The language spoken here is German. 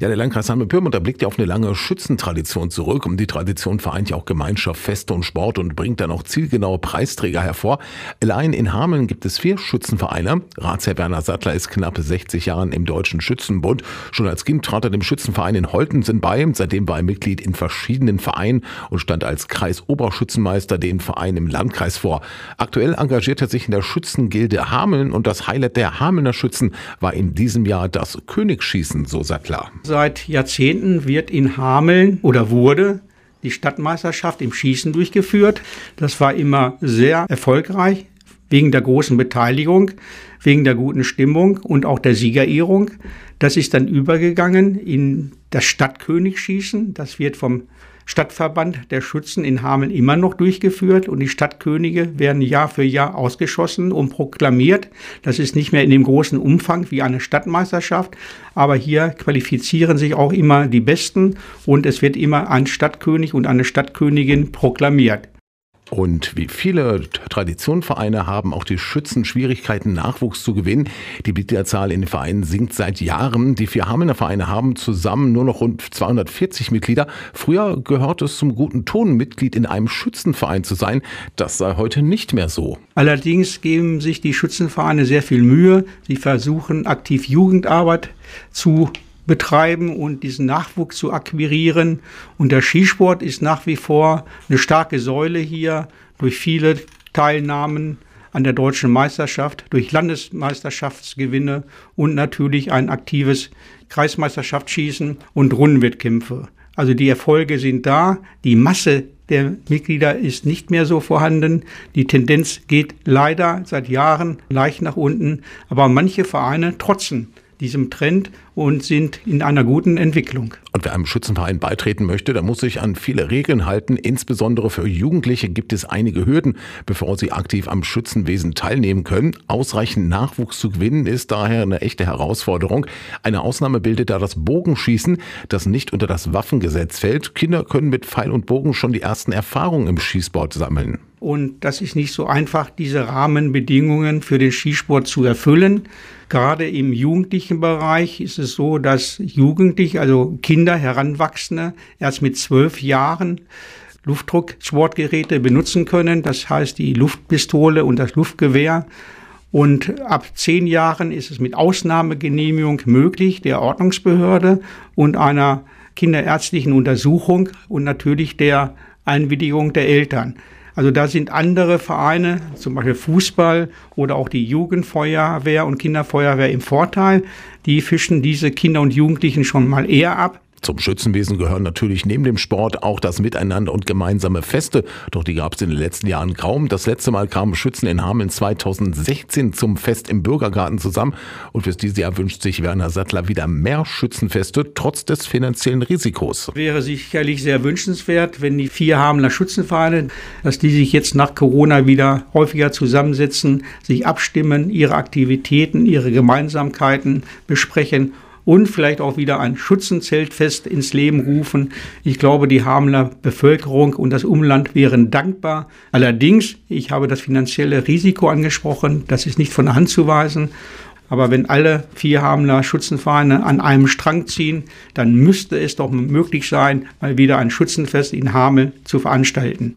Ja, der Landkreis Hameln-Pyrmont, der blickt ja auf eine lange Schützentradition zurück. Und die Tradition vereint ja auch Gemeinschaft, Feste und Sport und bringt dann auch zielgenaue Preisträger hervor. Allein in Hameln gibt es vier Schützenvereine. Ratsherr Werner Sattler ist knapp 60 Jahren im Deutschen Schützenbund. Schon als Kind trat er dem Schützenverein in Holtensen bei. Seitdem war er Mitglied in verschiedenen Vereinen und stand als Kreisoberschützenmeister den Verein im Landkreis vor. Aktuell engagiert er sich in der Schützengilde Hameln und das Highlight der Hamelner Schützen war in diesem Jahr das Königsschießen, so Sattler. Seit Jahrzehnten wird in Hameln oder wurde die Stadtmeisterschaft im Schießen durchgeführt. Das war immer sehr erfolgreich wegen der großen Beteiligung, wegen der guten Stimmung und auch der Siegerehrung. Das ist dann übergegangen in das Stadtkönigschießen. Das wird vom Stadtverband der Schützen in Hameln immer noch durchgeführt und die Stadtkönige werden Jahr für Jahr ausgeschossen und proklamiert. Das ist nicht mehr in dem großen Umfang wie eine Stadtmeisterschaft, aber hier qualifizieren sich auch immer die Besten und es wird immer ein Stadtkönig und eine Stadtkönigin proklamiert. Und wie viele Traditionvereine haben auch die Schützen Schwierigkeiten, Nachwuchs zu gewinnen. Die Mitgliederzahl in den Vereinen sinkt seit Jahren. Die vier Hamelner Vereine haben zusammen nur noch rund 240 Mitglieder. Früher gehört es zum guten Ton, Mitglied in einem Schützenverein zu sein. Das sei heute nicht mehr so. Allerdings geben sich die Schützenvereine sehr viel Mühe. Sie versuchen aktiv Jugendarbeit zu betreiben und diesen Nachwuchs zu akquirieren. Und der Skisport ist nach wie vor eine starke Säule hier durch viele Teilnahmen an der deutschen Meisterschaft, durch Landesmeisterschaftsgewinne und natürlich ein aktives Kreismeisterschaftsschießen und Rundenwettkämpfe. Also die Erfolge sind da, die Masse der Mitglieder ist nicht mehr so vorhanden. Die Tendenz geht leider seit Jahren leicht nach unten, aber manche Vereine trotzen diesem Trend und sind in einer guten Entwicklung. Und wer einem Schützenverein beitreten möchte, der muss sich an viele Regeln halten. Insbesondere für Jugendliche gibt es einige Hürden, bevor sie aktiv am Schützenwesen teilnehmen können. Ausreichend Nachwuchs zu gewinnen ist daher eine echte Herausforderung. Eine Ausnahme bildet da das Bogenschießen, das nicht unter das Waffengesetz fällt. Kinder können mit Pfeil und Bogen schon die ersten Erfahrungen im Skisport sammeln. Und das ist nicht so einfach, diese Rahmenbedingungen für den Skisport zu erfüllen. Gerade im jugendlichen Bereich ist es so, dass Jugendliche, also Kinder, Heranwachsende, erst mit zwölf Jahren Luftdrucksportgeräte benutzen können. Das heißt die Luftpistole und das Luftgewehr. Und ab zehn Jahren ist es mit Ausnahmegenehmigung möglich der Ordnungsbehörde und einer kinderärztlichen Untersuchung und natürlich der Einwilligung der Eltern. Also da sind andere Vereine, zum Beispiel Fußball oder auch die Jugendfeuerwehr und Kinderfeuerwehr im Vorteil. Die fischen diese Kinder und Jugendlichen schon mal eher ab. Zum Schützenwesen gehören natürlich neben dem Sport auch das Miteinander und gemeinsame Feste. Doch die gab es in den letzten Jahren kaum. Das letzte Mal kamen Schützen in Hameln 2016 zum Fest im Bürgergarten zusammen. Und für dieses Jahr wünscht sich Werner Sattler wieder mehr Schützenfeste, trotz des finanziellen Risikos. Wäre sicherlich sehr wünschenswert, wenn die vier Hamelner Schützenvereine, dass die sich jetzt nach Corona wieder häufiger zusammensetzen, sich abstimmen, ihre Aktivitäten, ihre Gemeinsamkeiten besprechen und vielleicht auch wieder ein Schützenzeltfest ins Leben rufen. Ich glaube, die Hamelner Bevölkerung und das Umland wären dankbar. Allerdings, ich habe das finanzielle Risiko angesprochen, das ist nicht von der Hand zu weisen. Aber wenn alle vier Hamelner Schützenvereine an einem Strang ziehen, dann müsste es doch möglich sein, mal wieder ein Schützenfest in Hamel zu veranstalten.